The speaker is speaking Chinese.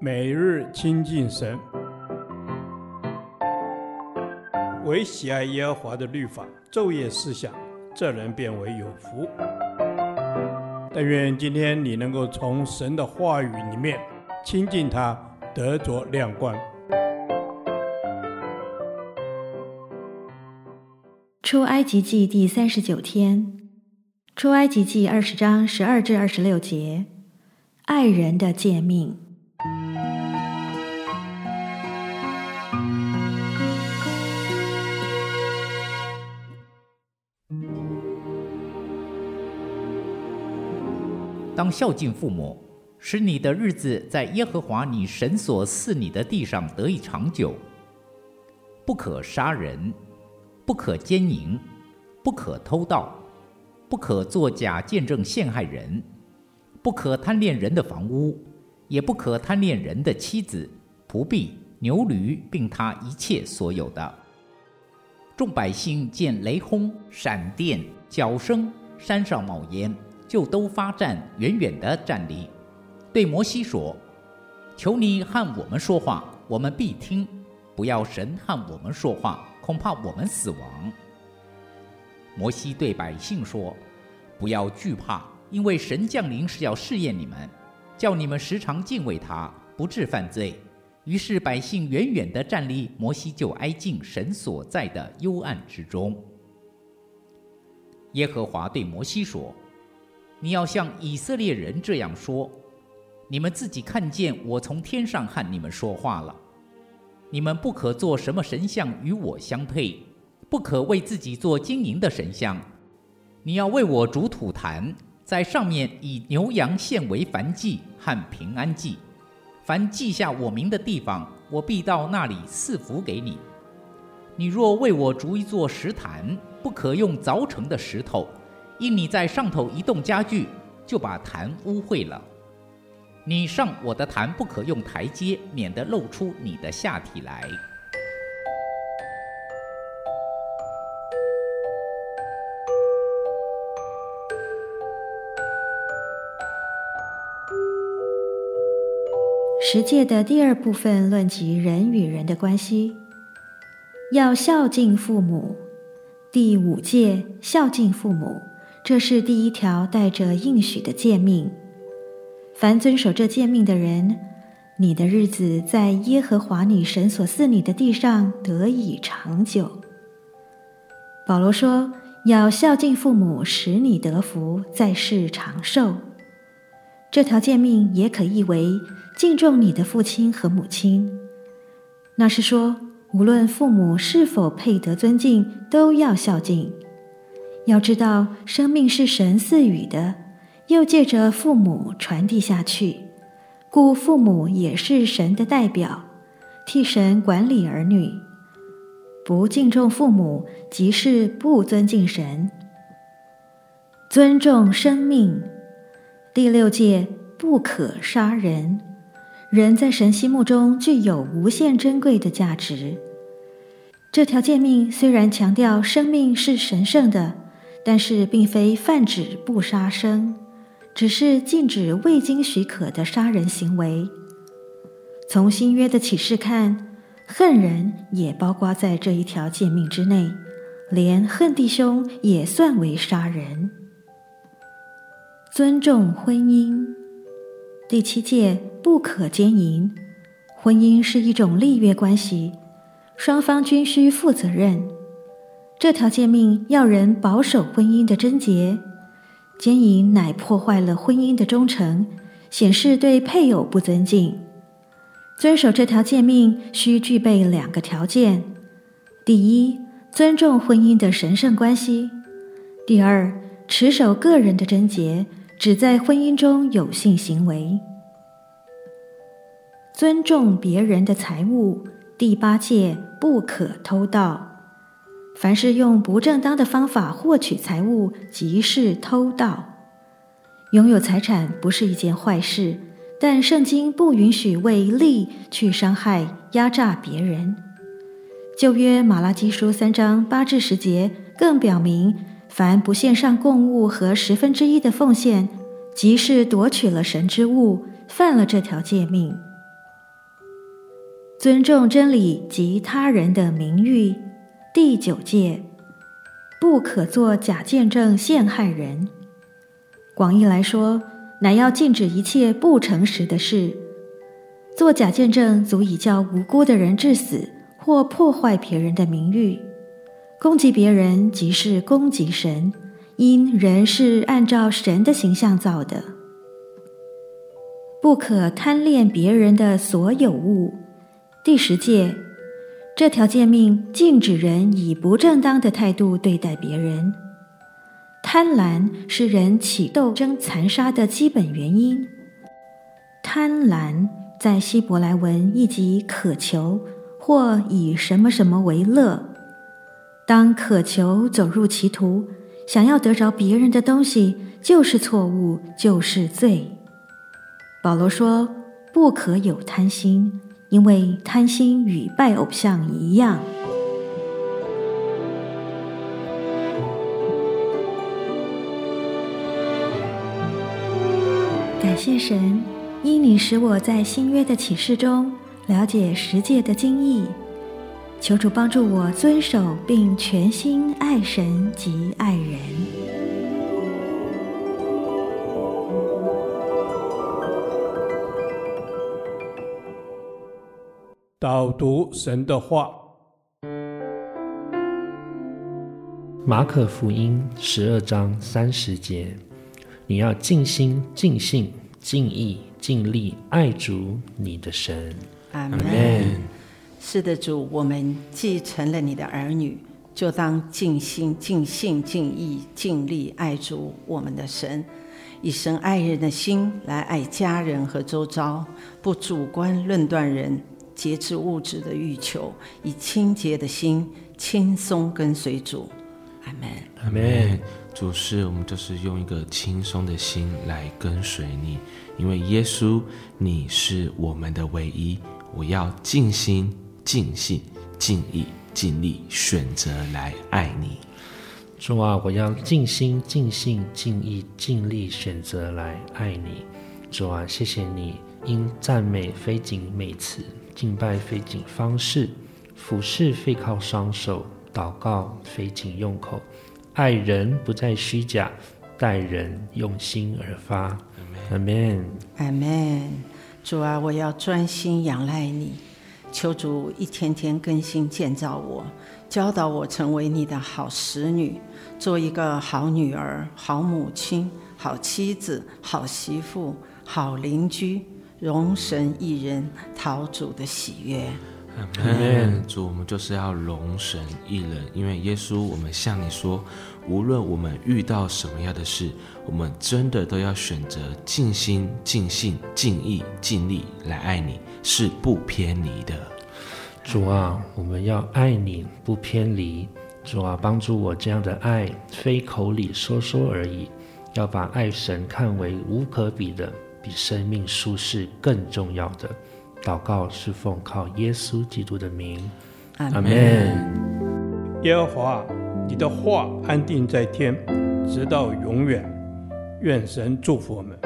每日亲近神，唯喜爱耶和华的律法，昼夜思想，这人便为有福。但愿今天你能够从神的话语里面亲近他，得着亮光。出埃及记第三十九天，出埃及记二十章十二至二十六节，爱人的诫命。当孝敬父母，使你的日子在耶和华你神所赐你的地上得以长久。不可杀人，不可奸淫，不可偷盗，不可作假见证陷害人，不可贪恋人的房屋，也不可贪恋人的妻子、仆婢、牛驴，并他一切所有的。众百姓见雷轰、闪电、角声，山上冒烟。就都发颤，远远的站立，对摩西说：“求你和我们说话，我们必听；不要神和我们说话，恐怕我们死亡。”摩西对百姓说：“不要惧怕，因为神降临是要试验你们，叫你们时常敬畏他，不致犯罪。”于是百姓远远的站立，摩西就挨近神所在的幽暗之中。耶和华对摩西说。你要向以色列人这样说：你们自己看见我从天上和你们说话了。你们不可做什么神像与我相配，不可为自己做金银的神像。你要为我筑土坛，在上面以牛羊献为燔祭和平安祭。凡记下我名的地方，我必到那里赐福给你。你若为我筑一座石坛，不可用凿成的石头。因你在上头移动家具，就把坛污秽了。你上我的坛不可用台阶，免得露出你的下体来。十诫的第二部分论及人与人的关系，要孝敬父母。第五戒，孝敬父母。这是第一条带着应许的诫命，凡遵守这诫命的人，你的日子在耶和华你神所赐你的地上得以长久。保罗说，要孝敬父母，使你得福，在世长寿。这条诫命也可译为敬重你的父亲和母亲，那是说，无论父母是否配得尊敬，都要孝敬。要知道，生命是神赐予的，又借着父母传递下去，故父母也是神的代表，替神管理儿女。不敬重父母，即是不尊敬神。尊重生命。第六戒，不可杀人。人在神心目中具有无限珍贵的价值。这条诫命虽然强调生命是神圣的。但是，并非泛指不杀生，只是禁止未经许可的杀人行为。从新约的启示看，恨人也包括在这一条诫命之内，连恨弟兄也算为杀人。尊重婚姻，第七戒不可奸淫。婚姻是一种立约关系，双方均需负责任。这条诫命要人保守婚姻的贞洁，奸淫乃破坏了婚姻的忠诚，显示对配偶不尊敬。遵守这条诫命需具备两个条件：第一，尊重婚姻的神圣关系；第二，持守个人的贞洁，只在婚姻中有性行为。尊重别人的财物，第八戒不可偷盗。凡是用不正当的方法获取财物，即是偷盗。拥有财产不是一件坏事，但圣经不允许为利去伤害、压榨别人。旧约马拉基书三章八至十节更表明，凡不献上供物和十分之一的奉献，即是夺取了神之物，犯了这条诫命。尊重真理及他人的名誉。第九戒，不可做假见证陷害人。广义来说，乃要禁止一切不诚实的事。做假见证，足以叫无辜的人致死，或破坏别人的名誉。攻击别人，即是攻击神，因人是按照神的形象造的。不可贪恋别人的所有物。第十戒，这条诫命禁止人以不正当的态度对待别人。贪婪是人起斗争、残杀的基本原因。贪婪。在希伯来文，意即渴求或以什么什么为乐。当渴求走入歧途，想要得着别人的东西，就是错误，就是罪。保罗说：“不可有贪心，因为贪心与拜偶像一样。”感谢神。因你使我在新约的启示中了解十诫的精义，求主帮助我遵守并全心爱神及爱人。导读神的话，马可福音十二章三十节，你要尽心、尽性、尽意。尽力爱主你的神，阿门。是的，主，我们继承了你的儿女，就当尽心、尽性、尽意、尽力爱主我们的神，以神爱人的心来爱家人和周遭，不主观论断人，节制物质的欲求，以清洁的心轻松跟随主。阿门，阿门。主是，我们就是用一个轻松的心来跟随你。因为耶稣，你是我们的唯一。我要尽心、尽性、尽意、尽力选择来爱你。主啊，我要尽心、尽性、尽意、尽力选择来爱你。主啊，谢谢你，因赞美非仅美词，敬拜非仅方式，俯视非靠双手，祷告非仅用口，爱人不再虚假，待人用心而发。阿门，阿门。主啊，我要专心仰赖你，求主一天天更新建造我，教导我成为你的好使女，做一个好女儿、好母亲、好妻子、好媳妇、好邻居，容神一人，讨主的喜悦。主，我们就是要容神一人，因为耶稣，我们向你说。无论我们遇到什么样的事，我们真的都要选择尽心、尽性、尽意、尽力来爱你，是不偏离的。主啊，我们要爱你不偏离。主啊，帮助我这样的爱，非口里说说而已，要把爱神看为无可比的，比生命舒适更重要的。祷告是奉靠耶稣基督的名，阿门。耶和华。你的话安定在天，直到永远。愿神祝福我们。